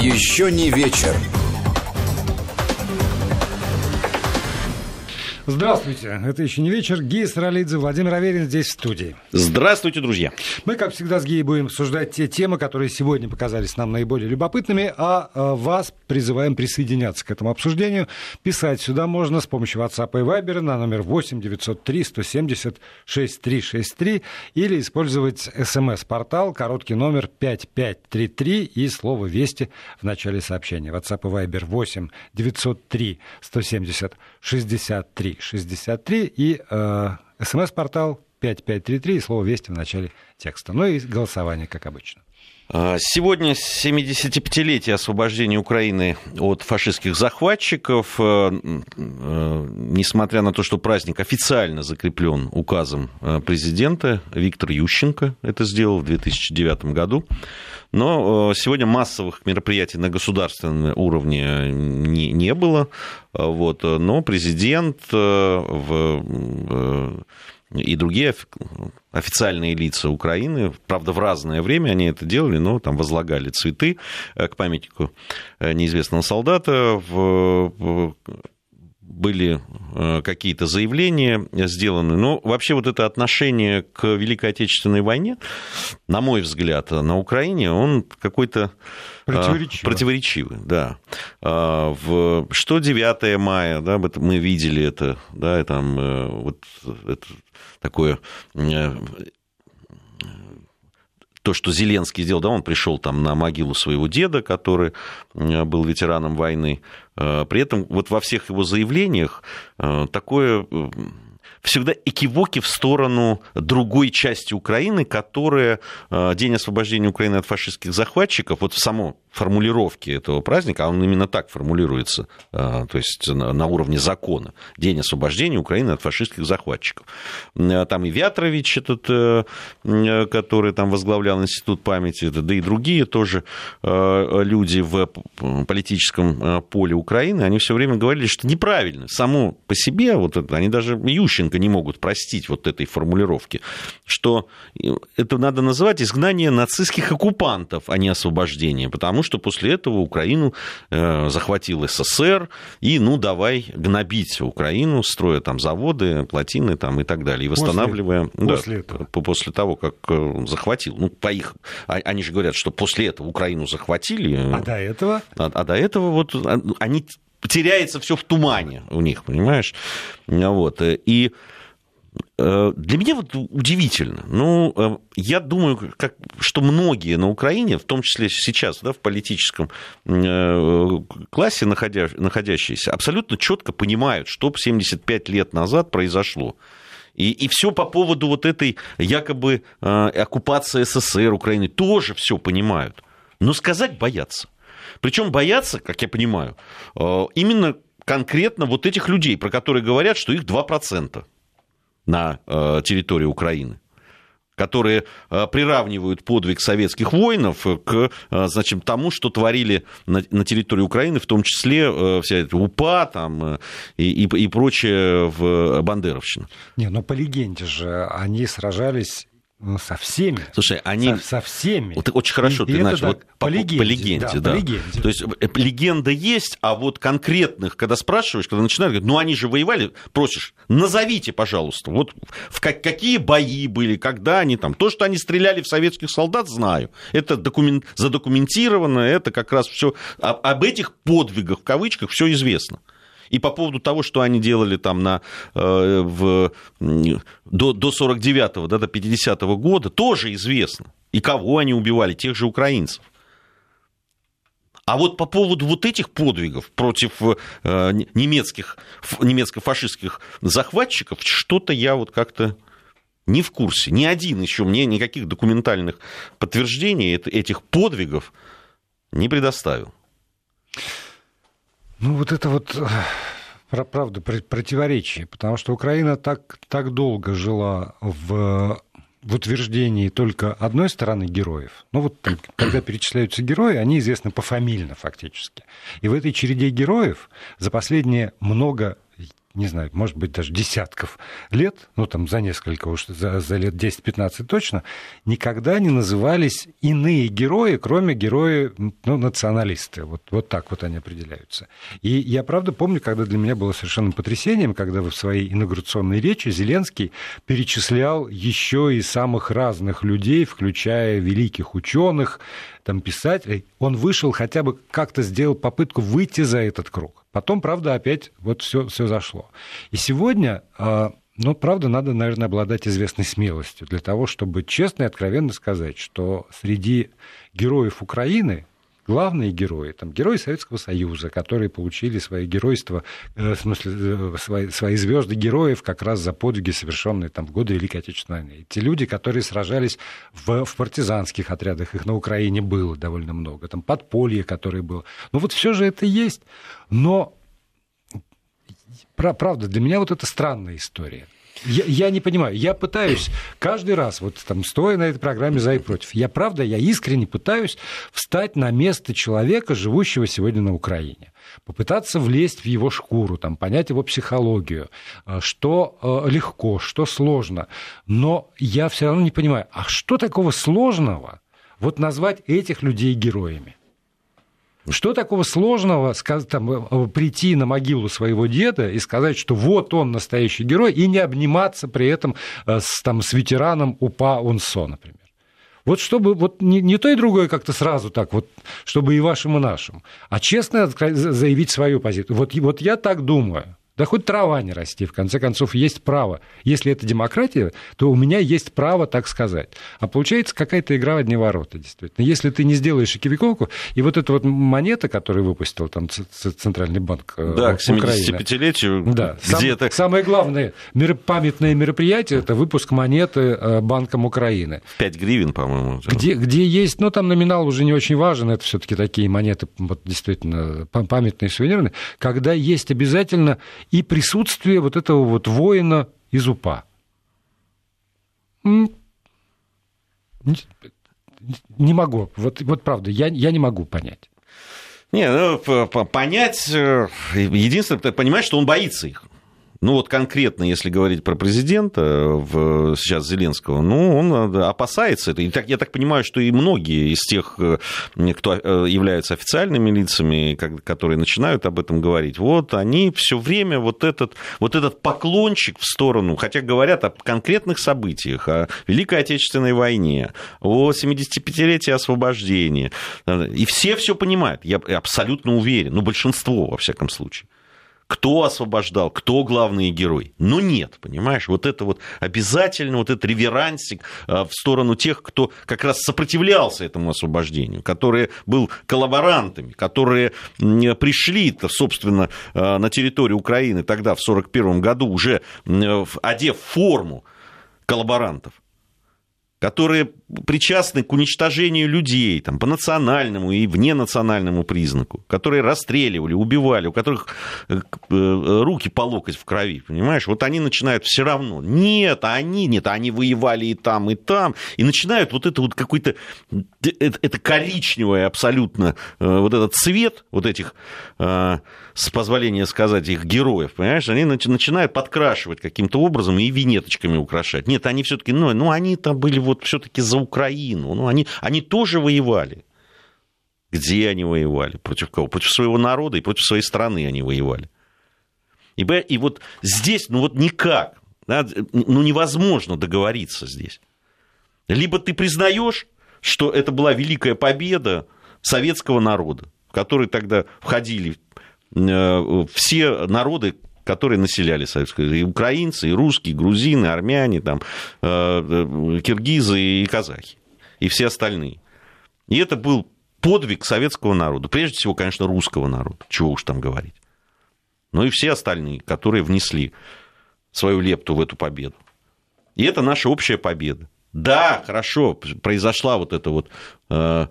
Еще не вечер. Здравствуйте, это еще не вечер. Гия Саралидзе, Владимир Аверин здесь в студии. Здравствуйте, друзья. Мы, как всегда, с Гией будем обсуждать те темы, которые сегодня показались нам наиболее любопытными, а, а вас призываем присоединяться к этому обсуждению. Писать сюда можно с помощью WhatsApp и Viber на номер 8 903 170 6363 или использовать смс-портал, короткий номер 5533 и слово «Вести» в начале сообщения. WhatsApp и Viber 8 903 170 63 63 и э, смс-портал 5533 и слово «Вести» в начале текста. Ну и голосование, как обычно. А, сегодня 75-летие освобождения Украины от фашистских захватчиков. Э, э, несмотря на то, что праздник официально закреплен указом э, президента, Виктор Ющенко это сделал в 2009 году. Но сегодня массовых мероприятий на государственном уровне не, не было. Вот. Но президент в и другие официальные лица Украины, правда, в разное время они это делали, но там возлагали цветы э, к памятнику э, неизвестного солдата, в, были какие-то заявления сделаны. Но вообще вот это отношение к Великой Отечественной войне, на мой взгляд, на Украине, он какой-то Противоречивый. Противоречивый, да. В, что 9 мая, да, мы видели это, да, и там вот это такое э, то, что Зеленский сделал, да, он пришел там на могилу своего деда, который э, был ветераном войны. Э, при этом вот во всех его заявлениях такое всегда экивоки в сторону другой части Украины, которая День освобождения Украины от фашистских захватчиков, вот в само формулировки этого праздника, а он именно так формулируется, а, то есть на уровне закона, День освобождения Украины от фашистских захватчиков. А, там и Вятрович этот, э, который там возглавлял Институт памяти, да и другие тоже э, люди в политическом э, поле Украины, они все время говорили, что неправильно, само по себе, вот это, они даже Ющенко не могут простить вот этой формулировки, что это надо называть изгнание нацистских оккупантов, а не освобождение, потому что что после этого Украину э, захватил СССР, и ну давай гнобить Украину, строя там заводы, плотины там и так далее, и восстанавливая... После, да, после этого. После того, как э, захватил. Ну, по их... А, они же говорят, что после этого Украину захватили. А до этого? А, а до этого вот а, они теряется все в тумане у них, понимаешь? Вот. И Э, для меня вот удивительно. Ну, э, я думаю, как, что многие на Украине, в том числе сейчас, да, в политическом э, классе находя, находящиеся, абсолютно четко понимают, что 75 лет назад произошло. И, и все по поводу вот этой якобы оккупации СССР Украины тоже все понимают. Но сказать боятся. Причем боятся, как я понимаю, именно конкретно вот этих людей, про которые говорят, что их 2% на э, территории Украины которые э, приравнивают подвиг советских воинов к э, значит, тому, что творили на, территории Украины, в том числе вся эта УПА там, и, и, и прочее в Бандеровщина. Не, но по легенде же они сражались ну, со всеми. Слушай, они... Со, со всеми. Вот очень хорошо и, ты и начал. Вот по, по легенде. По легенде, да, да. По легенде. То есть э, легенда есть, а вот конкретных, когда спрашиваешь, когда начинают говорить, ну они же воевали, просишь, назовите, пожалуйста, вот в как, какие бои были, когда они там. То, что они стреляли в советских солдат, знаю. Это документ, задокументировано, это как раз все. Об этих подвигах, в кавычках, все известно. И по поводу того, что они делали там на, э, в, до, до 49-го, да, до 50-го года, тоже известно. И кого они убивали, тех же украинцев. А вот по поводу вот этих подвигов против э, немецких, немецко-фашистских захватчиков, что-то я вот как-то не в курсе. Ни один еще мне никаких документальных подтверждений этих подвигов не предоставил. Ну, вот это вот э, правда противоречие, потому что Украина так, так долго жила в, в утверждении только одной стороны героев. Ну вот там, когда перечисляются герои, они известны пофамильно фактически. И в этой череде героев за последние много не знаю, может быть, даже десятков лет, ну, там, за несколько уж, за, за лет 10-15 точно, никогда не назывались иные герои, кроме героя, ну, националисты. Вот, вот так вот они определяются. И я, правда, помню, когда для меня было совершенно потрясением, когда в своей инаугурационной речи Зеленский перечислял еще и самых разных людей, включая великих ученых, там, писателей. Он вышел, хотя бы как-то сделал попытку выйти за этот круг. Потом, правда, опять вот все, все зашло. И сегодня, а, ну, правда, надо, наверное, обладать известной смелостью для того, чтобы честно и откровенно сказать, что среди героев Украины главные герои, там, герои Советского Союза, которые получили свои геройства, э, в смысле, э, свои, свои звезды героев как раз за подвиги, совершенные там, в годы Великой Отечественной войны. Те люди, которые сражались в, в партизанских отрядах, их на Украине было довольно много, там подполье, которое было. Ну вот все же это есть. Но правда, для меня вот это странная история. Я, я не понимаю. Я пытаюсь каждый раз, вот там, стоя на этой программе «За и против», я правда, я искренне пытаюсь встать на место человека, живущего сегодня на Украине попытаться влезть в его шкуру, там, понять его психологию, э, что э, легко, что сложно. Но я все равно не понимаю, а что такого сложного вот назвать этих людей героями? Что такого сложного там, э, прийти на могилу своего деда и сказать, что вот он настоящий герой, и не обниматься при этом э, с, там, с ветераном УПА УНСО, например? Вот чтобы вот не, не то и другое как-то сразу так, вот, чтобы и вашим, и нашим, а честно заявить свою позицию. Вот, вот я так думаю. Да хоть трава не расти, в конце концов, есть право. Если это демократия, то у меня есть право так сказать. А получается какая-то игра в одни ворота, действительно. Если ты не сделаешь экивиковку, и вот эта вот монета, которую выпустил там Центральный банк э, Да, к 75-летию. Да, где Сам, самое главное памятное мероприятие – это выпуск монеты э, Банком Украины. 5 гривен, по-моему. Где, где есть, ну, там номинал уже не очень важен, это все таки такие монеты, вот, действительно, памятные, сувенирные, когда есть обязательно и присутствие вот этого вот воина из УПА. Не могу, вот, вот правда, я, я не могу понять. Не, ну, понять, э, единственное, ты понимаешь, что он боится их. Ну вот конкретно, если говорить про президента в, сейчас Зеленского, ну он опасается это. И так, я так понимаю, что и многие из тех, э, кто э, являются официальными лицами, которые начинают об этом говорить, вот они все время вот этот, вот этот поклончик в сторону, хотя говорят о конкретных событиях, о Великой Отечественной войне, о 75-летии освобождения, и все все понимают, я абсолютно уверен, ну большинство во всяком случае кто освобождал, кто главный герой. Но нет, понимаешь, вот это вот обязательно, вот этот реверансик э, в сторону тех, кто как раз сопротивлялся этому освобождению, которые был коллаборантами, которые пришли, собственно, э, на территорию Украины тогда, в 1941 году, уже одев форму коллаборантов которые причастны к уничтожению людей там, по национальному и вненациональному признаку, которые расстреливали, убивали, у которых э, э, руки по локоть в крови, понимаешь? Вот они начинают все равно. Нет, они, нет, они воевали и там, и там. И начинают вот это вот какой-то, это, это коричневое абсолютно, э, вот этот цвет вот этих, с позволения сказать, их героев, понимаешь? Они начинают подкрашивать каким-то образом и винеточками украшать. Нет, они все-таки, ну, ну они там были вот все-таки за Украину. Ну, они, они тоже воевали. Где они воевали? Против кого? Против своего народа и против своей страны они воевали. И, и вот здесь, ну вот никак, да, ну невозможно договориться здесь. Либо ты признаешь, что это была великая победа советского народа, в который тогда входили все народы, которые населяли Советскую и украинцы, и русские, и грузины, и армяне, там, э, э, киргизы и казахи, и все остальные. И это был подвиг советского народа, прежде всего, конечно, русского народа, чего уж там говорить. Но и все остальные, которые внесли свою лепту в эту победу. И это наша общая победа. Да, хорошо, произошла вот эта вот э, Э,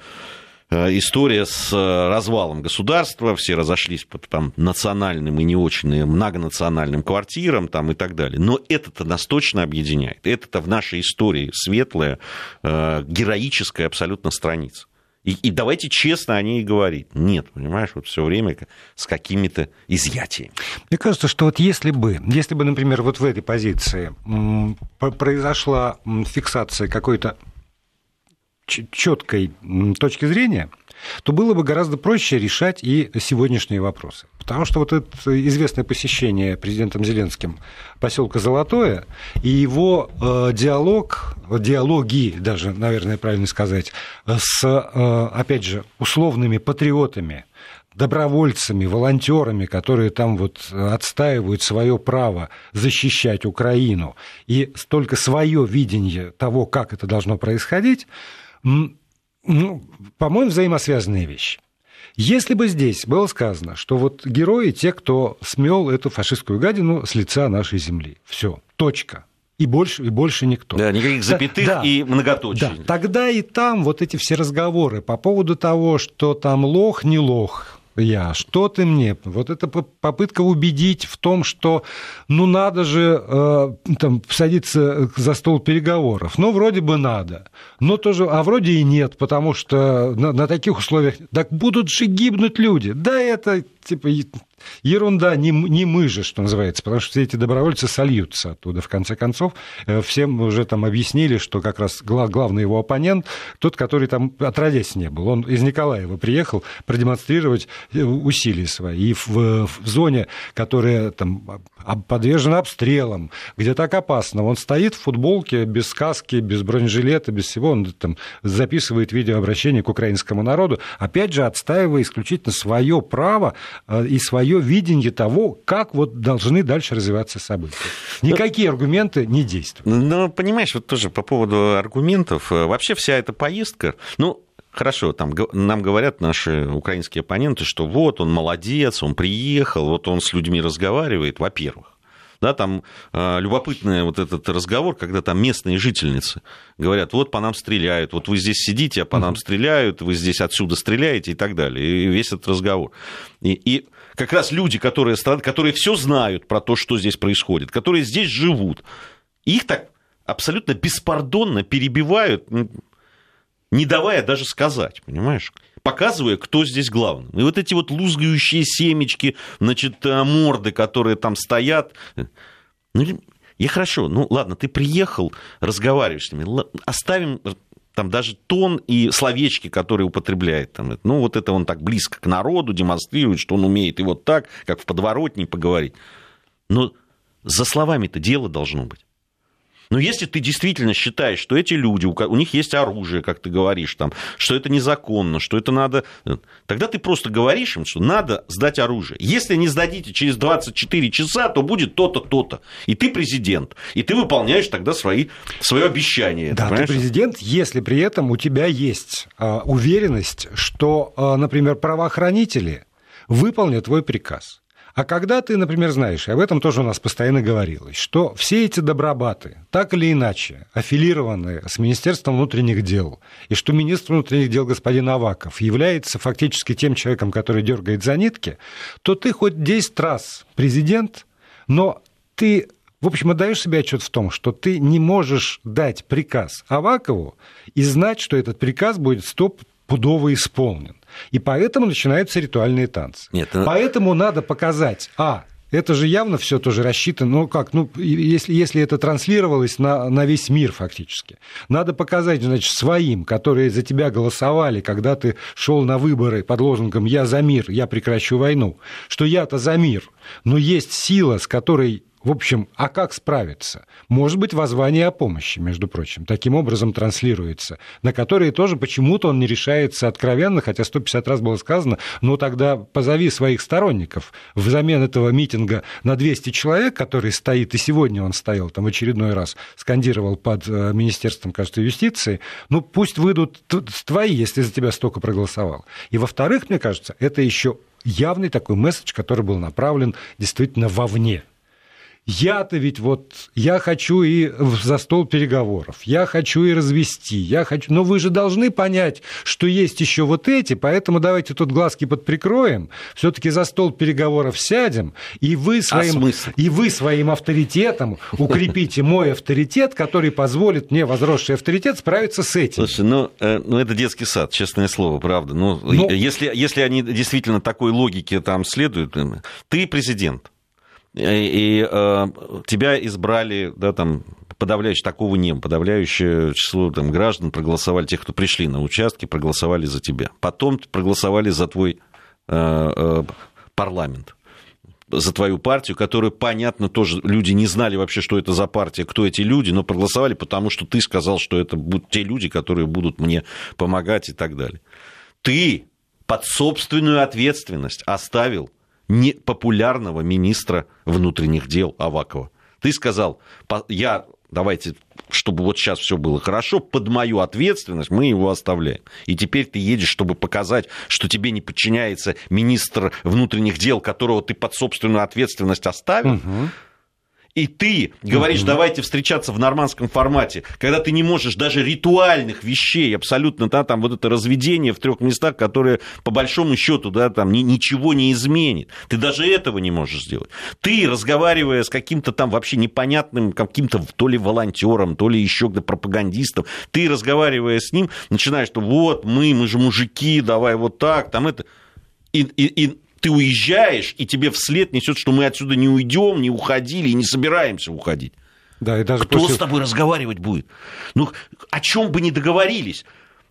история с э, развалом государства, все разошлись по там, национальным и не очень многонациональным квартирам там, и так далее. Но это-то нас точно объединяет. Это-то в нашей истории светлая, э, героическая абсолютно страница. И, и давайте честно о ней говорить. Нет, понимаешь, вот все время с какими-то изъятиями. Мне кажется, что вот если бы, если бы, например, вот в этой позиции произошла фиксация какой-то четкой точки зрения, то было бы гораздо проще решать и сегодняшние вопросы. Потому что вот это известное посещение президентом Зеленским поселка Золотое и его э, диалог, диалоги даже, наверное, правильно сказать, с, э, опять же, условными патриотами, добровольцами, волонтерами, которые там вот отстаивают свое право защищать Украину, и только свое видение того, как это должно происходить, ну, по-моему, взаимосвязанные вещи. Если бы здесь было сказано, что вот герои те, кто смел эту фашистскую гадину с лица нашей земли. Все, точка. И больше, и больше никто. Да, никаких запятых да, и многоточий. Да, тогда и там вот эти все разговоры по поводу того, что там лох, не лох, я, что ты мне? Вот это попытка убедить в том, что ну надо же э, там, садиться за стол переговоров. Ну, вроде бы надо, но тоже, а вроде и нет, потому что на, на таких условиях, так будут же гибнуть люди. Да, это типа ерунда, не, не мы же, что называется, потому что все эти добровольцы сольются оттуда. В конце концов, э, всем уже там объяснили, что как раз главный его оппонент, тот, который там отродясь не был. Он из Николаева приехал продемонстрировать э, усилия свои. И в, в зоне, которая там подвержена обстрелам, где так опасно, он стоит в футболке без каски, без бронежилета, без всего, он там записывает видеообращение к украинскому народу, опять же, отстаивая исключительно свое право э, и свое видение того, как вот должны дальше развиваться события. Никакие аргументы не действуют. Ну, понимаешь, вот тоже по поводу аргументов, э, вообще вся эта поездка, ну, Хорошо, там нам говорят наши украинские оппоненты, что вот он молодец, он приехал, вот он с людьми разговаривает, во-первых. Да, там э, любопытный вот этот разговор, когда там местные жительницы говорят, вот по нам стреляют, вот вы здесь сидите, а по нам стреляют, вы здесь отсюда стреляете и так далее. И весь этот разговор. И, и как раз люди, которые, которые все знают про то, что здесь происходит, которые здесь живут, их так абсолютно беспардонно перебивают, не давая даже сказать, понимаешь? Показывая, кто здесь главный. И вот эти вот лузгающие семечки, значит, э, морды, которые там стоят. Ну, и хорошо, ну ладно, ты приехал, разговариваешь с ними, оставим там даже тон и словечки, которые употребляет. Там, ну, вот это он так близко к народу демонстрирует, что он умеет и вот так, как в подворотне поговорить. Но за словами-то дело должно быть. Но если ты действительно считаешь, что эти люди, у них есть оружие, как ты говоришь, там, что это незаконно, что это надо, тогда ты просто говоришь им, что надо сдать оружие. Если не сдадите через 24 часа, то будет то-то, то-то. И ты президент, и ты выполняешь тогда свои, свое обещание. Да, ты, ты президент, если при этом у тебя есть а, уверенность, что, а, например, правоохранители выполнят твой приказ. А когда ты, например, знаешь, и об этом тоже у нас постоянно говорилось, что все эти добробаты, так или иначе, аффилированы с Министерством внутренних дел, и что министр внутренних дел господин Аваков является фактически тем человеком, который дергает за нитки, то ты хоть 10 раз президент, но ты в общем, отдаешь себе отчет в том, что ты не можешь дать приказ Авакову и знать, что этот приказ будет стопудово исполнен. И поэтому начинаются ритуальные танцы. Нет, это... Поэтому надо показать, а, это же явно все тоже рассчитано, ну как, ну если, если это транслировалось на, на весь мир фактически. Надо показать, значит, своим, которые за тебя голосовали, когда ты шел на выборы под лозунгом «Я за мир, я прекращу войну», что я-то за мир, но есть сила, с которой в общем, а как справиться? Может быть, воззвание о помощи, между прочим, таким образом транслируется, на которые тоже почему-то он не решается откровенно, хотя 150 раз было сказано, ну тогда позови своих сторонников. Взамен этого митинга на 200 человек, который стоит, и сегодня он стоял там очередной раз, скандировал под э, Министерством, кажется, юстиции, ну пусть выйдут твои, если за тебя столько проголосовал. И во-вторых, мне кажется, это еще явный такой месседж, который был направлен действительно вовне. Я-то ведь вот, я хочу и за стол переговоров, я хочу и развести, я хочу... Но вы же должны понять, что есть еще вот эти, поэтому давайте тут глазки подприкроем, все таки за стол переговоров сядем, и вы а своим, а и вы своим авторитетом укрепите мой авторитет, который позволит мне, возросший авторитет, справиться с этим. Слушай, ну, э, ну это детский сад, честное слово, правда. Ну, Но... если, если они действительно такой логике там следуют, э, ты президент, и, э, тебя избрали, да, там, подавляющее, такого не подавляющее число там, граждан проголосовали, тех, кто пришли на участки, проголосовали за тебя. Потом проголосовали за твой э, э, парламент за твою партию, которую, понятно, тоже люди не знали вообще, что это за партия, кто эти люди, но проголосовали, потому что ты сказал, что это будут те люди, которые будут мне помогать и так далее. Ты под собственную ответственность оставил непопулярного министра внутренних дел Авакова. Ты сказал, я, давайте, чтобы вот сейчас все было хорошо, под мою ответственность мы его оставляем. И теперь ты едешь, чтобы показать, что тебе не подчиняется министр внутренних дел, которого ты под собственную ответственность оставил. Угу и ты говоришь, давайте встречаться в нормандском формате, когда ты не можешь даже ритуальных вещей, абсолютно, да, там вот это разведение в трех местах, которые по большому счету, да, там ни, ничего не изменит. Ты даже этого не можешь сделать. Ты, разговаривая с каким-то там вообще непонятным, каким-то то ли волонтером, то ли еще пропагандистом, ты, разговаривая с ним, начинаешь, что вот мы, мы же мужики, давай вот так, там это... И, и, и ты уезжаешь, и тебе вслед несет, что мы отсюда не уйдем, не уходили и не собираемся уходить. Да, и даже Кто после... с тобой разговаривать будет? Ну, о чем бы ни договорились.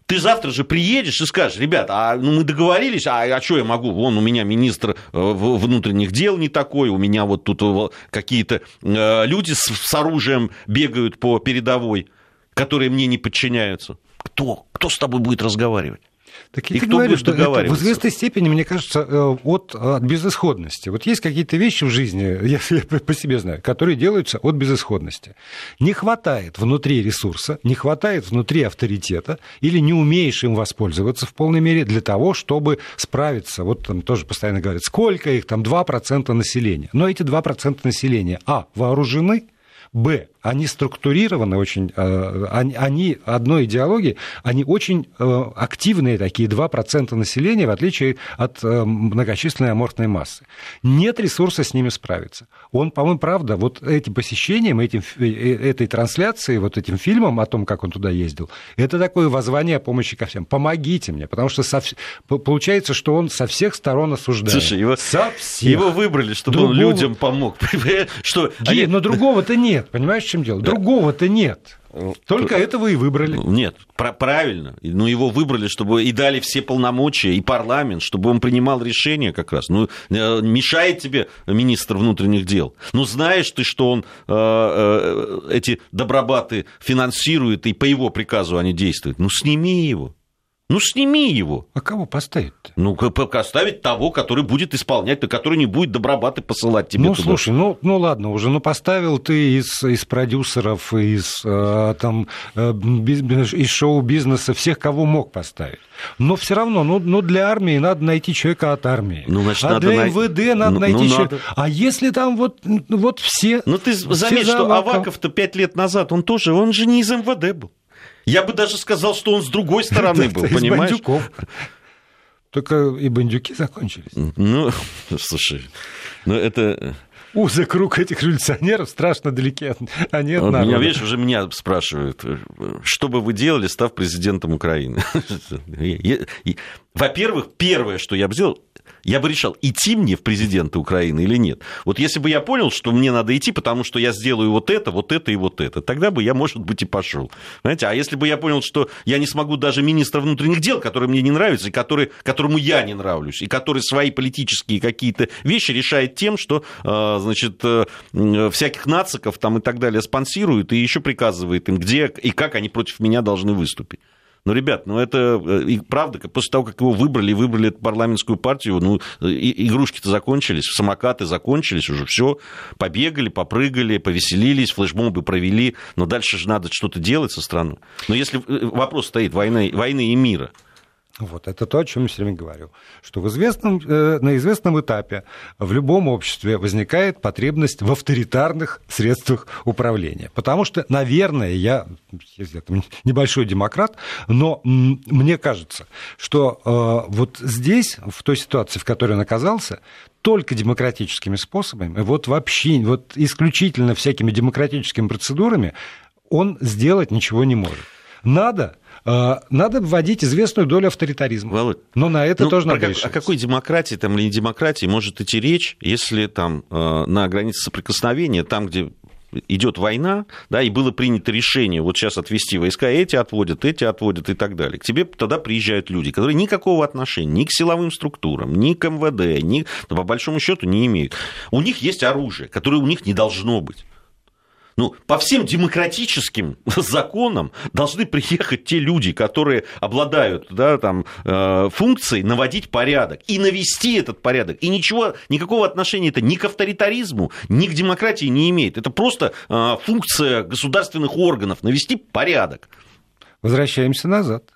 Ты завтра же приедешь и скажешь, ребят, а ну, мы договорились, а, а что я могу? Вон у меня министр э, внутренних дел не такой, у меня вот тут э, какие-то э, люди с, с оружием бегают по передовой, которые мне не подчиняются. Кто? Кто с тобой будет разговаривать? Так я и кто говорю, будет что это в известной степени, мне кажется, э, от, от безысходности. Вот есть какие-то вещи в жизни, я, я по себе знаю, которые делаются от безысходности. Не хватает внутри ресурса, не хватает внутри авторитета, или не умеешь им воспользоваться в полной мере для того, чтобы справиться. Вот там тоже постоянно говорят, сколько их, там 2% населения. Но эти 2% населения, а, вооружены, б, они структурированы очень, э, они одной идеологии, они очень э, активные такие 2% населения, в отличие от э, многочисленной аморфной массы. Нет ресурса с ними справиться. Он, по-моему, правда, вот этим посещением, этим, этой трансляцией, вот этим фильмом о том, как он туда ездил, это такое воззвание о помощи ко всем. Помогите мне, потому что со, получается, что он со всех сторон осуждает. Слушай, его, со всех. его выбрали, чтобы другого... он людям помог. что Гей, они... но другого-то нет, понимаешь, чем дело? Другого-то нет. Только этого и выбрали. Нет, правильно. Ну, его выбрали, чтобы и дали все полномочия, и парламент, чтобы он принимал решения как раз. Ну, э, мешает тебе министр внутренних дел. Ну, знаешь ты, что он э, э, эти добробаты финансирует, и по его приказу они действуют. Ну, сними его. Ну, сними его. А кого поставить-то? Ну, поставить того, который будет исполнять, который не будет добробаты посылать тебе Ну, туда. слушай, ну, ну ладно уже, ну поставил ты из, из продюсеров, из, э, там, э, из шоу-бизнеса всех, кого мог поставить. Но все равно, ну, ну для армии надо найти человека от армии. Ну, значит, а надо для най... МВД надо ну, найти ну, человека. Надо... А если там вот, вот все... Ну, ты заметь, что Аваков-то пять лет назад, он тоже, он же не из МВД был. Я бы даже сказал, что он с другой стороны был, понимаешь? Только и бандюки закончились. Ну, слушай, ну это... Узкий круг этих революционеров страшно далеки, они от вот Меня, видишь, уже меня спрашивают, что бы вы делали, став президентом Украины? Во-первых, первое, что я бы сделал, я бы решал, идти мне в президенты Украины или нет. Вот если бы я понял, что мне надо идти, потому что я сделаю вот это, вот это и вот это, тогда бы я, может быть, и пошел. Знаете, а если бы я понял, что я не смогу даже министра внутренних дел, который мне не нравится, и который, которому я не нравлюсь, и который свои политические какие-то вещи решает тем, что, э, значит, э, всяких нациков там и так далее спонсирует и еще приказывает им, где и как они против меня должны выступить. Ну, ребят, ну это э, и правда, после того, как его выбрали, выбрали эту парламентскую партию, ну, игрушки-то закончились, самокаты закончились уже, все, побегали, попрыгали, повеселились, флешмобы провели, но дальше же надо что-то делать со страной. Но если э, вопрос стоит войны, войны и мира, Вот, это то, о чем я все время говорю. Что в известном, э, на известном этапе в любом обществе возникает потребность в авторитарных средствах управления. Потому что, наверное, я, я небольшой демократ, но мне кажется, что э, вот здесь, в той ситуации, в которой он оказался, только демократическими способами, вот вообще, вот исключительно всякими демократическими процедурами он сделать ничего не может. Надо надо вводить известную долю авторитаризма. Володь, Но на это ну, тоже надо как, О какой демократии там, или не демократии может идти речь, если там э, на границе соприкосновения, там, где идет война, да, и было принято решение вот сейчас отвести войска, эти отводят, эти отводят и так далее. К тебе тогда приезжают люди, которые никакого отношения ни к силовым структурам, ни к МВД, ни, по большому счету не имеют. У них есть оружие, которое у них не должно быть. Ну, по всем демократическим законам должны приехать те люди, которые обладают да, там, э, функцией наводить порядок и навести этот порядок. И ничего, никакого отношения это ни к авторитаризму, ни к демократии не имеет. Это просто э, функция государственных органов навести порядок. Возвращаемся назад.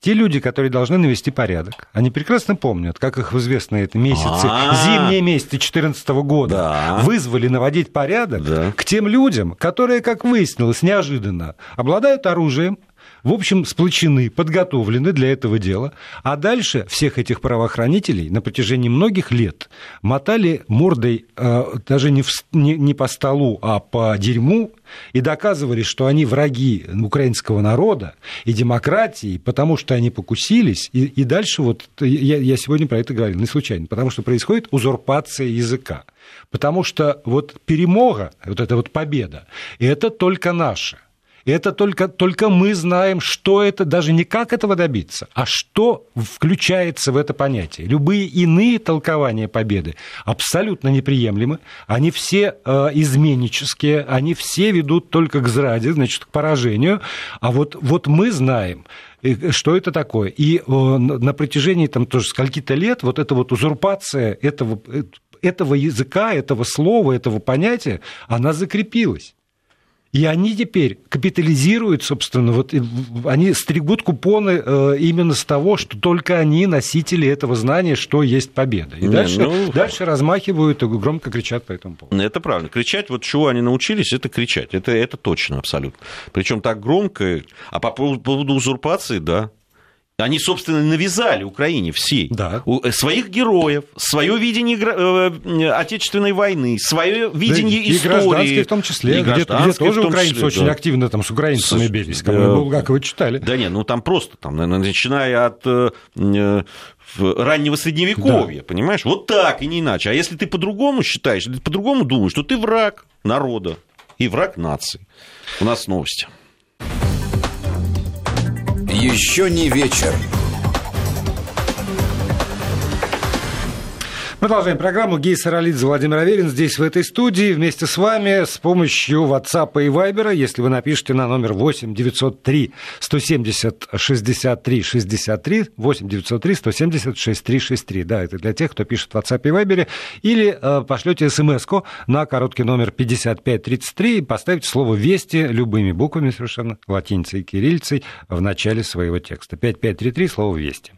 Те люди, которые должны навести порядок, они прекрасно помнят, как их в известные месяцы, А-а-а. зимние месяцы 2014 года да. вызвали наводить порядок к тем людям, которые, как выяснилось, неожиданно обладают оружием, в общем, сплочены, подготовлены для этого дела, а дальше всех этих правоохранителей на протяжении многих лет мотали мордой э, даже не, в, не, не по столу, а по дерьму, и доказывали, что они враги украинского народа и демократии, потому что они покусились, и, и дальше вот, я, я сегодня про это говорил, не случайно, потому что происходит узурпация языка. Потому что вот перемога, вот эта вот победа, это только наша. Это только, только мы знаем, что это, даже не как этого добиться, а что включается в это понятие. Любые иные толкования победы абсолютно неприемлемы, они все э, изменнические, они все ведут только к зраде, значит, к поражению, а вот, вот мы знаем, что это такое. И э, на протяжении там тоже скольки-то лет вот эта вот узурпация этого, э, этого языка, этого слова, этого понятия, она закрепилась. И они теперь капитализируют, собственно, вот они стригут купоны э, именно с того, что только они носители этого знания, что есть победа. И Не, дальше, ну... дальше размахивают и громко кричат по этому поводу. Это правильно. Кричать, вот чего они научились, это кричать. Это, это точно абсолютно. Причем так громко. А по поводу узурпации, да, они, собственно, навязали Украине всей да. Э, своих героев, свое видение э, Отечественной войны, свое видение да, истории. И гражданские в том числе, где, где тоже украинцы числе, очень да. активно там с украинцами с, бились, кому да, Булгакова читали. Да нет, ну там просто, там, начиная от э, раннего средневековья, да. понимаешь? Вот так и не иначе. А если ты по-другому считаешь, ты по-другому думаешь, то ты враг народа и враг нации. У нас новости. Еще не вечер. Продолжаем программу. Гей Саралидзе, Владимир Аверин здесь, в этой студии, вместе с вами с помощью WhatsApp и Viber. Если вы напишите на номер 8 903 170 63 63, 8 903 170 63 63. Да, это для тех, кто пишет в WhatsApp и Viber. Или э, пошлете смс на короткий номер 5533 и поставите слово «Вести» любыми буквами совершенно, латиницей и кириллицей, в начале своего текста. 5533, слово «Вести».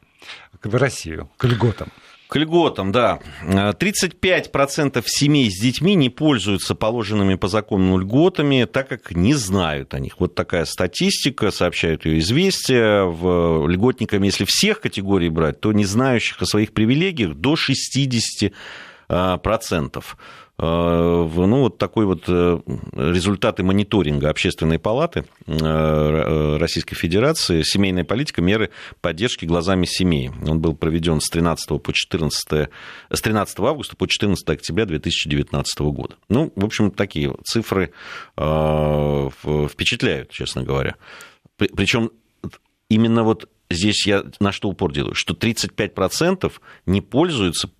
В Россию, к льготам. К льготам, да. 35% семей с детьми не пользуются положенными по закону льготами, так как не знают о них. Вот такая статистика, сообщают ее известия. В льготниками, если всех категорий брать, то не знающих о своих привилегиях до 60%. Э, ну, вот такой вот э, результаты мониторинга Общественной палаты э, Российской Федерации «Семейная политика. Меры поддержки глазами семей». Он был проведен с 13, по 14, с 13 августа по 14 октября 2019 года. Ну, в общем, такие цифры впечатляют, честно говоря. Причем именно вот здесь я на что упор делаю, что 35% не пользуются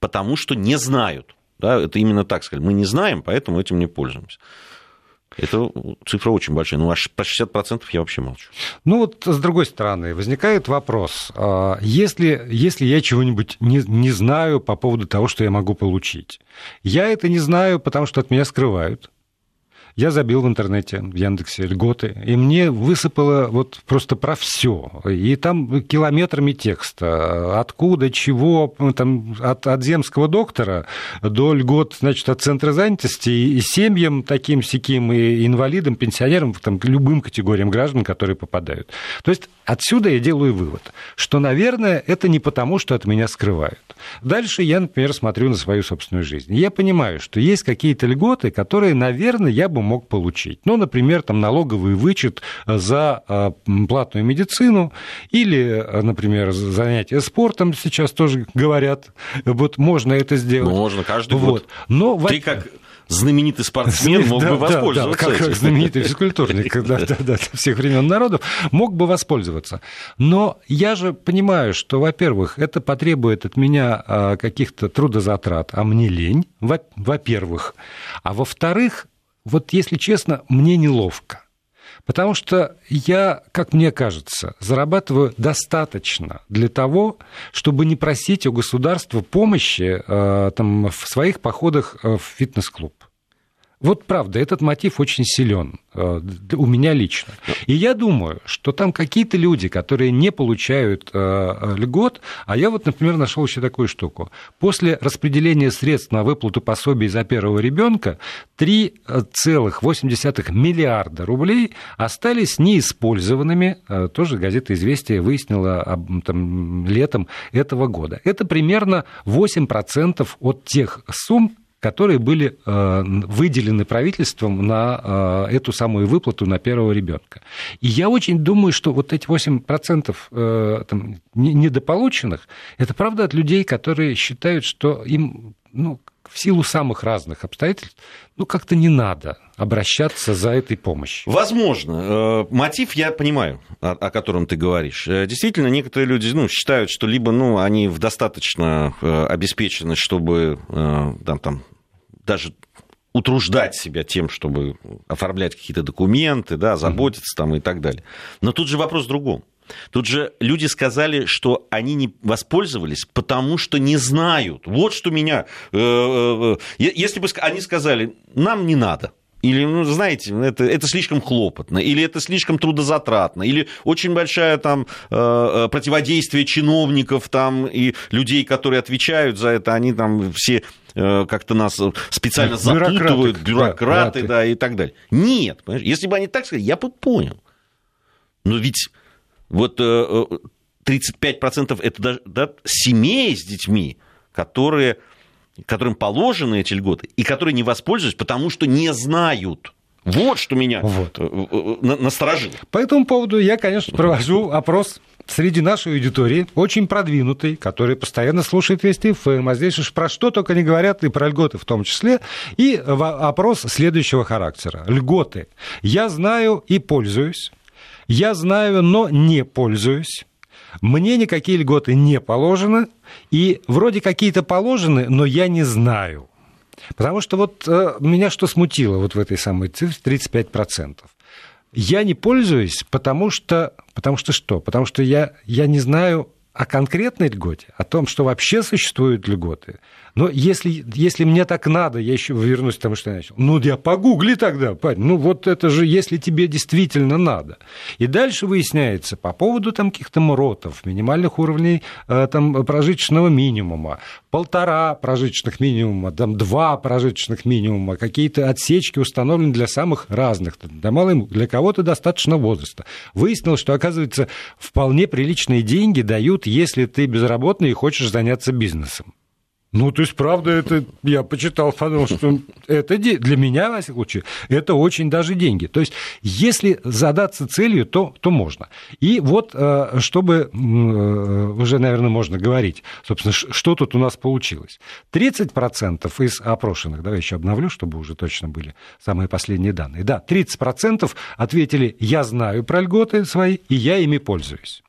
потому, что не знают. Да, это именно так сказать. Мы не знаем, поэтому этим не пользуемся. Это цифра очень большая. Ну, аж по 60% я вообще молчу. Ну, вот с другой стороны, возникает вопрос. А, если, если я чего-нибудь не, не знаю по поводу того, что я могу получить, я это не знаю, потому что от меня скрывают. Я забил в интернете, в Яндексе, льготы, и мне высыпало вот просто про все. И там километрами текста. Откуда, чего, там, от, от земского доктора до льгот, значит, от центра занятости и семьям таким сяким, и инвалидам, пенсионерам, там, любым категориям граждан, которые попадают. То есть отсюда я делаю вывод, что, наверное, это не потому, что от меня скрывают. Дальше я, например, смотрю на свою собственную жизнь. Я понимаю, что есть какие-то льготы, которые, наверное, я бы мог получить. Ну, например, там налоговый вычет за а, платную медицину или, а, например, занятия спортом сейчас тоже говорят. Вот можно это сделать. Можно, каждый вот. год. Но, Ты как знаменитый спортсмен мог да, бы воспользоваться да, да, как, как знаменитый физкультурник да, да, да, всех времен народов, мог бы воспользоваться. Но я же понимаю, что, во-первых, это потребует от меня каких-то трудозатрат, а мне лень, во-первых. А во-вторых, вот если честно, мне неловко. Потому что я, как мне кажется, зарабатываю достаточно для того, чтобы не просить у государства помощи э, там, в своих походах э, в фитнес-клуб. Вот правда, этот мотив очень силен э, у меня лично. И я думаю, что там какие-то люди, которые не получают э, э, льгот, а я вот, например, нашел еще такую штуку. После распределения средств на выплату пособий за первого ребенка 3,8 миллиарда рублей остались неиспользованными. Тоже газета «Известия» выяснила там, летом этого года. Это примерно 8% от тех сумм, которые были э, выделены правительством на э, эту самую выплату на первого ребенка. И я очень думаю, что вот эти 8% э, там, недополученных, это правда от людей, которые считают, что им ну, в силу самых разных обстоятельств, ну, как-то не надо обращаться за этой помощью. Возможно. Мотив я понимаю, о, о котором ты говоришь. Действительно, некоторые люди ну, считают, что либо ну, они достаточно обеспечены, чтобы там, там, даже утруждать себя тем, чтобы оформлять какие-то документы, да, заботиться там и так далее. Но тут же вопрос в другом. Тут же люди сказали, что они не воспользовались, потому что не знают. Вот что меня... Э, э, э, если бы они сказали, нам не надо, или, ну, знаете, это, это слишком хлопотно, или это слишком трудозатратно, или очень большое там противодействие чиновников там и людей, которые отвечают за это, они там все как-то нас специально запутывают, бюрократы, да, да, и так далее. Нет, понимаешь? если бы они так сказали, я бы понял. Но ведь вот 35% э, это даже да, семей с детьми, которые, которым положены эти льготы, и которые не воспользуются, потому что не знают. Вот что меня вот. Э, насторожило. По этому поводу я, конечно, провожу опрос среди нашей аудитории, очень продвинутый, который постоянно слушает Вести ФМ, а здесь уж про что только не говорят, и про льготы в том числе, и опрос следующего характера. Льготы. Я знаю и пользуюсь. Я знаю, но не пользуюсь. Мне никакие льготы не положены, и вроде какие-то положены, но я не знаю. Потому что вот э, меня что смутило вот в этой самой цифре 35%. Я не пользуюсь, потому что, потому что что? Потому что я, я не знаю о конкретной льготе, о том, что вообще существуют льготы. Но если, если мне так надо, я еще вернусь к тому, что я начал. Ну, я погугли тогда, парень. Ну, вот это же, если тебе действительно надо. И дальше выясняется по поводу там каких-то МРОТов, минимальных уровней э, там, прожиточного минимума, полтора прожиточных минимума, там, два прожиточных минимума, какие-то отсечки установлены для самых разных, для, малым, для кого-то достаточно возраста. Выяснилось, что, оказывается, вполне приличные деньги дают, если ты безработный и хочешь заняться бизнесом. Ну, то есть, правда, это я почитал, подумал, что это для меня, во всяком случае, это очень даже деньги. То есть, если задаться целью, то, то можно. И вот, э, чтобы э, уже, наверное, можно говорить, собственно, что тут у нас получилось. 30% из опрошенных, давай еще обновлю, чтобы уже точно были самые последние данные. Да, 30% ответили, я знаю про льготы свои, и я ими пользуюсь.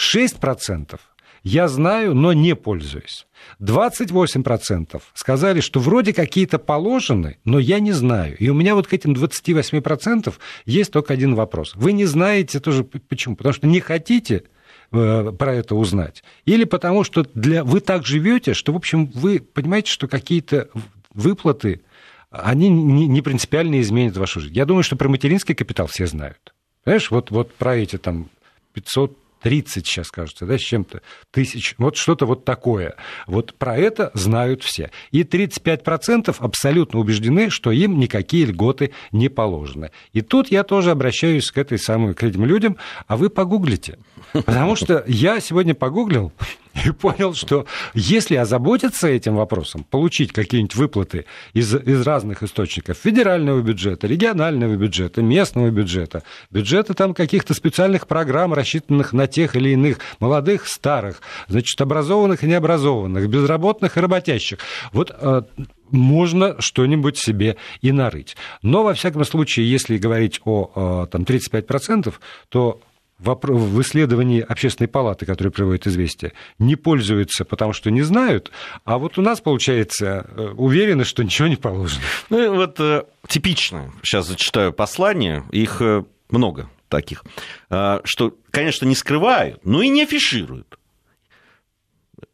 6% я знаю, но не пользуюсь. 28% сказали, что вроде какие-то положены, но я не знаю. И у меня вот к этим 28% есть только один вопрос. Вы не знаете тоже почему? Потому что не хотите э, про это узнать. Или потому что для... вы так живете, что, в общем, вы понимаете, что какие-то выплаты они не принципиально изменят вашу жизнь. Я думаю, что про материнский капитал все знают. Понимаешь, вот, вот про эти там 500 30 сейчас, кажется, да, с чем-то тысяч. Вот что-то вот такое. Вот про это знают все. И 35% абсолютно убеждены, что им никакие льготы не положены. И тут я тоже обращаюсь к этой самой, к этим людям, а вы погуглите. Потому что я сегодня погуглил, и понял, что если озаботиться этим вопросом, получить какие-нибудь выплаты из, из разных источников, федерального бюджета, регионального бюджета, местного бюджета, бюджета там каких-то специальных программ, рассчитанных на тех или иных молодых, старых, значит, образованных и необразованных, безработных и работящих, вот э, можно что-нибудь себе и нарыть. Но, во всяком случае, если говорить о э, там, 35%, то в исследовании общественной палаты, которая приводит известие, не пользуются, потому что не знают, а вот у нас, получается, э, уверены, что ничего не положено. Ну, вот э, типично, сейчас зачитаю послание, их э, много таких, что, конечно, не скрывают, но и не афишируют.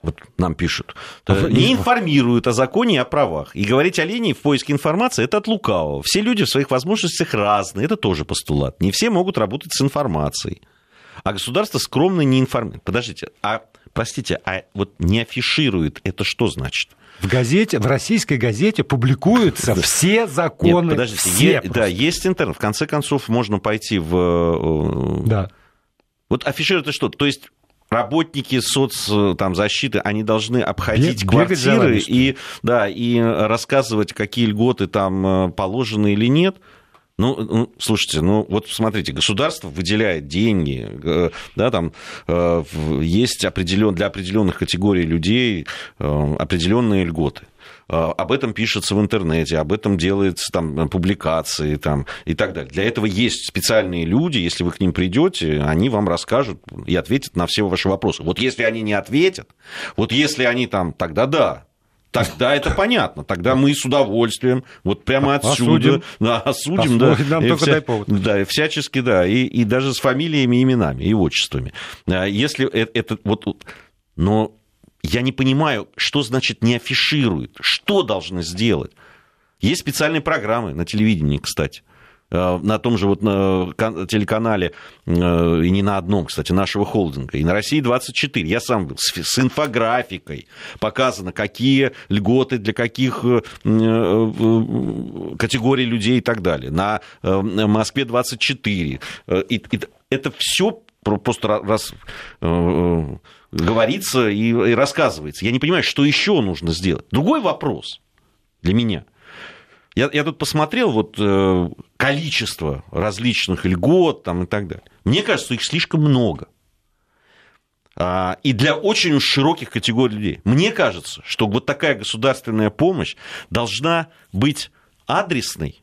Вот нам пишут. А не информируют о законе и о правах. И говорить о линии в поиске информации – это от лукавого. Все люди в своих возможностях разные. Это тоже постулат. Не все могут работать с информацией а государство скромно не информирует. Подождите, а, простите, а вот не афиширует, это что значит? В газете, в российской газете публикуются все законы. Нет, подождите, все е- да, есть интернет. В конце концов, можно пойти в... Э, да. Вот афишируют это что? То есть работники соцзащиты, они должны обходить Бег, квартиры и, да, и рассказывать, какие льготы там э, положены или нет. Ну, ну, слушайте, ну вот смотрите, государство выделяет деньги, э, да, там э, есть определен, для определенных категорий людей э, определенные льготы об этом пишется в интернете, об этом делаются там публикации там, и так далее. Для этого есть специальные люди, если вы к ним придете, они вам расскажут и ответят на все ваши вопросы. Вот если они не ответят, вот если они там, тогда да, Тогда это понятно. Тогда мы с удовольствием, вот прямо отсюда, осудим, да, осудим да, нам и только вся, дай повод. Да, всячески, да, и, и даже с фамилиями, именами и отчествами. А если это, это вот, но я не понимаю, что значит не афиширует, что должны сделать. Есть специальные программы на телевидении, кстати. Э, на том же вот на телеканале, э, и не на одном, кстати, нашего холдинга, и на России 24. Я сам был с инфографикой показано, какие льготы для каких э, категорий людей и так далее. На Москве 24. И это все просто раз говорится и рассказывается. Я не понимаю, что еще нужно сделать. Другой вопрос для меня – я, я тут посмотрел вот э, количество различных льгот там, и так далее. Мне кажется, их слишком много. А, и для очень уж широких категорий людей. Мне кажется, что вот такая государственная помощь должна быть адресной,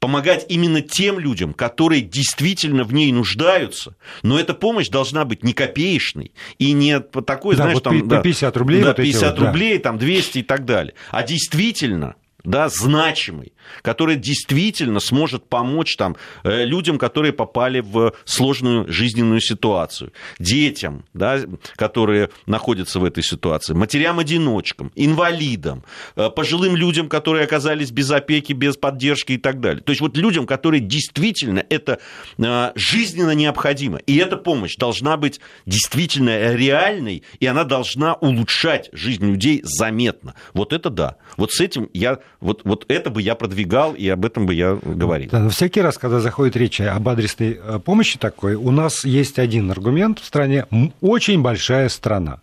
помогать именно тем людям, которые действительно в ней нуждаются, но эта помощь должна быть не копеечной и не такой, да, знаешь, вот там... По 50 рублей. Да, 50 вот рублей, да. там 200 и так далее, а действительно да, значимый, который действительно сможет помочь там, э, людям, которые попали в сложную жизненную ситуацию, детям, да, которые находятся в этой ситуации, матерям-одиночкам, инвалидам, э, пожилым людям, которые оказались без опеки, без поддержки и так далее. То есть вот людям, которые действительно это э, жизненно необходимо. И эта помощь должна быть действительно реальной, и она должна улучшать жизнь людей заметно. Вот это да. Вот с этим я вот, вот это бы я продвигал, и об этом бы я говорил. Да, всякий раз, когда заходит речь об адресной э, помощи такой, у нас есть один аргумент в стране – очень большая страна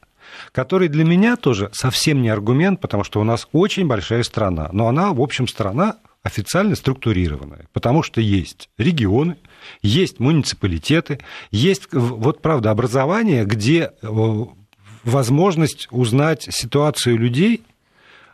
который для меня тоже совсем не аргумент, потому что у нас очень большая страна, но она, в общем, страна официально структурированная, потому что есть регионы, есть муниципалитеты, есть, вот правда, образование, где э, возможность узнать ситуацию людей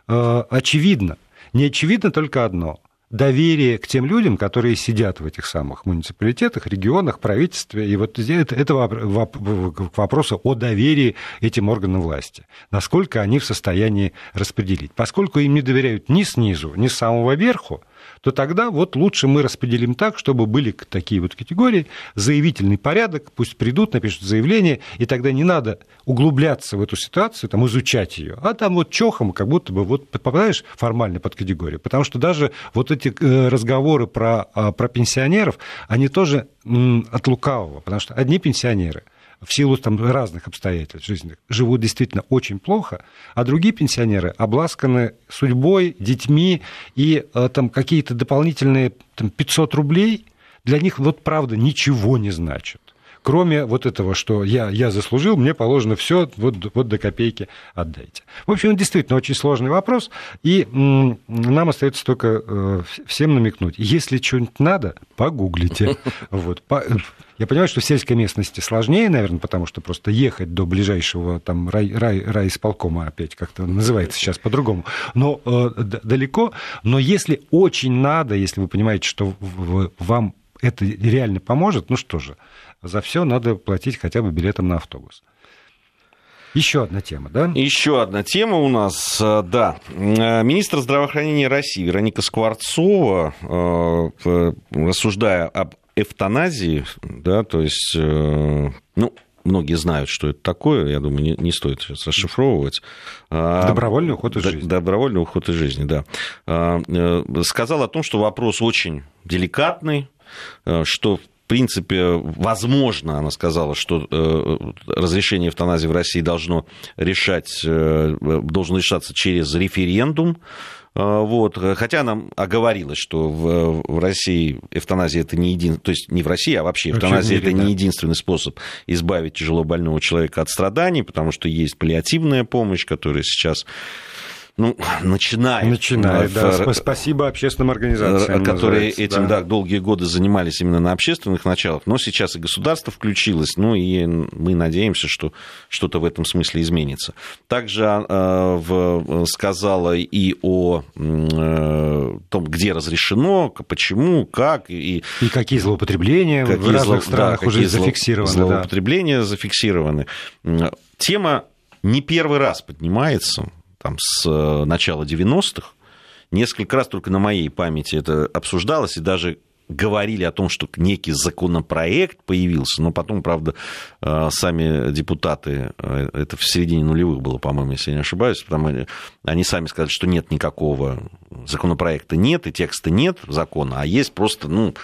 э, очевидна. Не очевидно только одно доверие к тем людям, которые сидят в этих самых муниципалитетах, регионах, правительстве. И вот это, это к вопросу о доверии этим органам власти. Насколько они в состоянии распределить. Поскольку им не доверяют ни снизу, ни с самого верху, то тогда вот лучше мы распределим так, чтобы были такие вот категории, заявительный порядок, пусть придут, напишут заявление, и тогда не надо углубляться в эту ситуацию, там, изучать ее, а там вот чохом как будто бы вот попадаешь формально под категорию. Потому что даже вот эти э, разговоры про, а, про пенсионеров, они тоже от лукавого, потому что одни пенсионеры – в силу там, разных обстоятельств жизненных живут действительно очень плохо, а другие пенсионеры обласканы судьбой, детьми, и э, там какие-то дополнительные там, 500 рублей для них вот правда ничего не значат кроме вот этого, что я, я заслужил, мне положено все, вот, вот до копейки отдайте. В общем, действительно очень сложный вопрос, и нам остается только э, всем намекнуть. Если что-нибудь надо, погуглите. Вот, по, я понимаю, что в сельской местности сложнее, наверное, потому что просто ехать до ближайшего там рай, рай, райисполкома опять как-то называется сейчас по-другому, но э, далеко. Но если очень надо, если вы понимаете, что вам это реально поможет, ну что же, за все надо платить хотя бы билетом на автобус. Еще одна тема, да? Еще одна тема у нас, э, да. Э, министр здравоохранения России Вероника Скворцова, э, рассуждая об эвтаназии, да, то есть, ну, многие знают, что это такое, я думаю, не, не стоит сейчас расшифровывать. А, добровольный уход из жизни. Добровольный уход из жизни, да. Сказал о том, что вопрос очень деликатный, что в принципе, возможно, она сказала, что э, разрешение эвтаназии в России должно, решать, э, должно решаться через референдум. Э, вот. Хотя она оговорилась, что в, в России эвтаназия это не един... то есть не в России, а вообще эвтаназия это не единственный способ избавить тяжело больного человека от страданий, потому что есть паллиативная помощь, которая сейчас ну, начинает. Начинает, да. Спасибо общественным организациям. Которые этим, да. да, долгие годы занимались именно на общественных началах. Но сейчас и государство включилось, ну и мы надеемся, что что-то в этом смысле изменится. Также э, в, сказала и о э, том, где разрешено, почему, как. И, и какие злоупотребления какие в разных зло, странах да, уже зафиксированы. Злоупотребления да. зафиксированы. Тема не первый раз поднимается там, с э, начала 90-х. Несколько раз только на моей памяти это обсуждалось, и даже говорили о том, что некий законопроект появился, но потом, правда, э, сами депутаты, э, это в середине нулевых было, по-моему, если я не ошибаюсь, потому они сами сказали, что нет никакого законопроекта, нет, и текста нет закона, а есть просто, ну,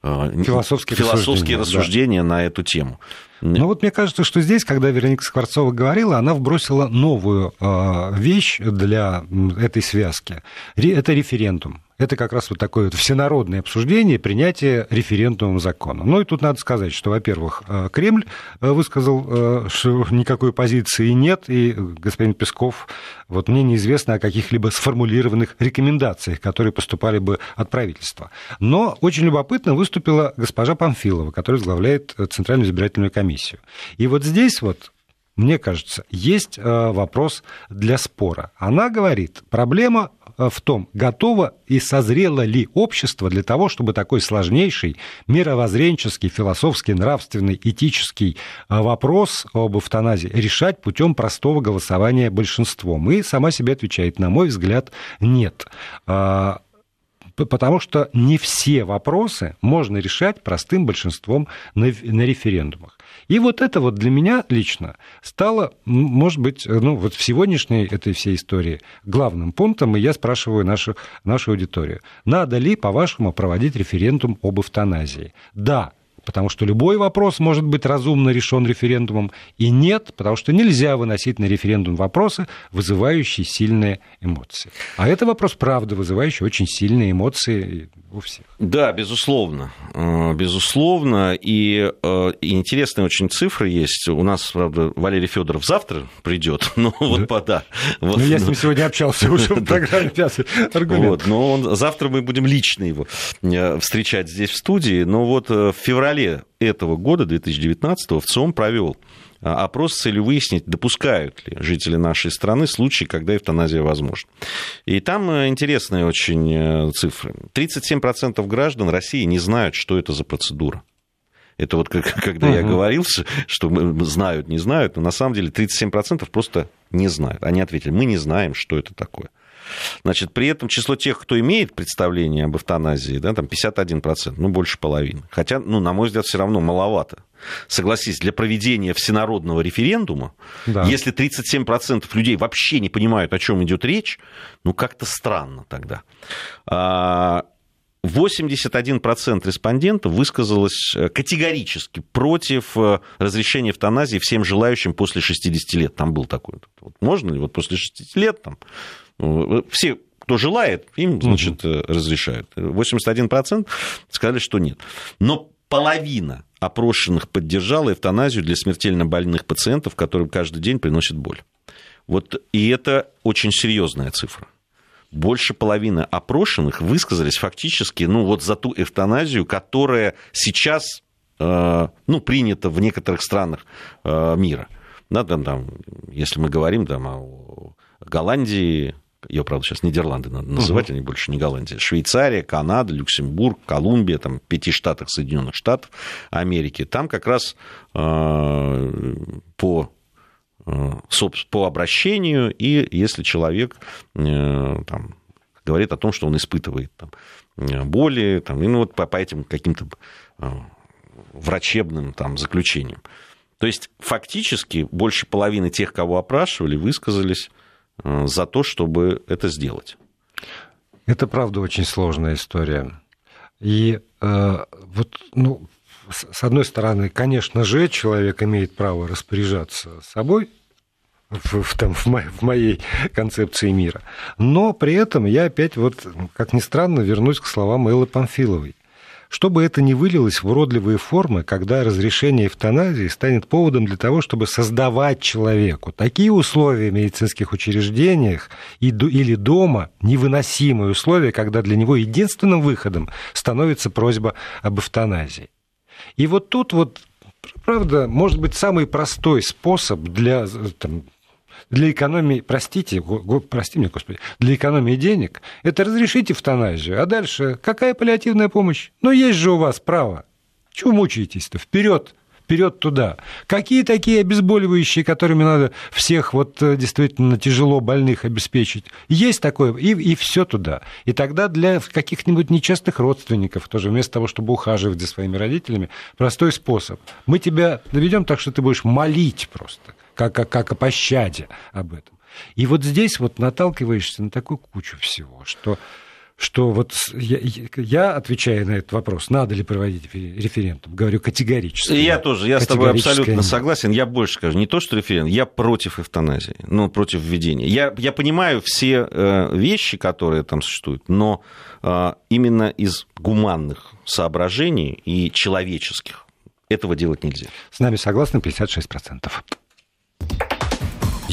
философские, философские рассуждения, рассуждения да. на эту тему. Ну вот мне кажется, что здесь, когда Вероника Скворцова говорила, она вбросила новую а, вещь для этой связки. Это референдум это как раз вот такое вот всенародное обсуждение принятие референдумом закона. Ну и тут надо сказать, что, во-первых, э, Кремль э, высказал, э, что никакой позиции нет, и господин Песков, вот мне неизвестно о каких-либо сформулированных рекомендациях, которые поступали бы от правительства. Но очень любопытно выступила госпожа Памфилова, которая возглавляет Центральную избирательную комиссию. И вот здесь вот мне кажется, есть вопрос для спора. Она говорит, проблема в том, готово и созрело ли общество для того, чтобы такой сложнейший мировоззренческий, философский, нравственный, этический э, вопрос об эвтаназии решать путем простого голосования большинством. И сама себе отвечает, на мой взгляд, нет а, потому что не все вопросы можно решать простым большинством на, на референдумах. И вот это вот для меня лично стало, может быть, ну, вот в сегодняшней этой всей истории главным пунктом, и я спрашиваю нашу, нашу аудиторию, надо ли, по-вашему, проводить референдум об эвтаназии? Да, потому что любой вопрос может быть разумно решен референдумом, и нет, потому что нельзя выносить на референдум вопросы, вызывающие сильные эмоции. А это вопрос, правда, вызывающий очень сильные эмоции у всех. Да, безусловно. Э, безусловно. И, э, и интересные очень цифры есть. У нас, правда, Валерий Федоров завтра придет. Вот, да. да. Вот, ну, я с ним сегодня общался уже в программе «Пятый аргумент». Вот, но он, завтра мы будем лично его э, встречать здесь в студии. Но вот в феврале феврале этого года, 2019, в ЦИОМ провел а, опрос с целью выяснить, допускают ли жители нашей страны случаи, когда эвтаназия возможна. И там э, интересные очень э, цифры. 37% граждан России не знают, что это за процедура. Это вот когда я говорил, что знают, не знают, но на самом деле 37% просто не знают. Они ответили, мы не знаем, что это такое. Значит, при этом число тех, кто имеет представление об эвтаназии, да, там 51%, ну, больше половины. Хотя, ну, на мой взгляд, все равно маловато. Согласись, для проведения всенародного референдума, да. если 37% людей вообще не понимают, о чем идет речь, ну, как-то странно тогда. 81% респондентов высказалось э, категорически против э, разрешения эвтаназии всем желающим после 60 лет. Там был такой. Вот можно ли вот после 60 лет там, все, кто желает, им, значит, угу. разрешают. 81% сказали, что нет. Но половина опрошенных поддержала эвтаназию для смертельно больных пациентов, которым каждый день приносит боль. Вот, и это очень серьезная цифра больше половины опрошенных высказались фактически ну, вот за ту эвтаназию, которая сейчас э, ну, принята в некоторых странах э, мира. Да, там, там, если мы говорим там, о Голландии, ее, правда, сейчас Нидерланды надо называть, угу. они больше не Голландия, Швейцария, Канада, Люксембург, Колумбия, там, пяти штатах Соединенных Штатов Америки, там как раз э, по Э, по обращению, и если человек э, там, говорит о том, что он испытывает там, э, боли, там, ну, вот по, по этим каким-то врачебным там, заключениям. То есть фактически больше половины тех, кого опрашивали, высказались за то, чтобы это сделать. Это правда очень сложная история. И э, вот, ну, с одной стороны, конечно же, человек имеет право распоряжаться собой, в, в, там, в, мо, в моей концепции мира. Но при этом я опять, вот, как ни странно, вернусь к словам Эллы Памфиловой. Чтобы это не вылилось в уродливые формы, когда разрешение эвтаназии станет поводом для того, чтобы создавать человеку такие условия в медицинских учреждениях или дома, невыносимые условия, когда для него единственным выходом становится просьба об эвтаназии. И вот тут вот правда, может быть, самый простой способ для там, для экономии, простите, прости меня, Господи, для экономии денег, это разрешите эвтаназию. А дальше какая паллиативная помощь? Ну, есть же у вас право. Чего мучаетесь-то? Вперед! вперед туда. Какие такие обезболивающие, которыми надо всех вот э, действительно тяжело больных обеспечить? Есть такое, и, и все туда. И тогда для каких-нибудь нечастых родственников тоже вместо того, чтобы ухаживать за своими родителями, простой способ. Мы тебя доведем так, что ты будешь молить просто как, как, как о пощаде об этом. И вот здесь вот наталкиваешься на такую кучу всего, что что вот я, я отвечаю на этот вопрос, надо ли проводить референдум, говорю категорически. И я тоже, я с тобой абсолютно нет. согласен. Я больше скажу, не то, что референдум, я против эвтаназии, ну, против введения. Я, я понимаю все э, вещи, которые там существуют, но э, именно из гуманных соображений и человеческих этого делать нельзя. С нами согласны 56%.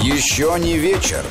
Еще не вечер.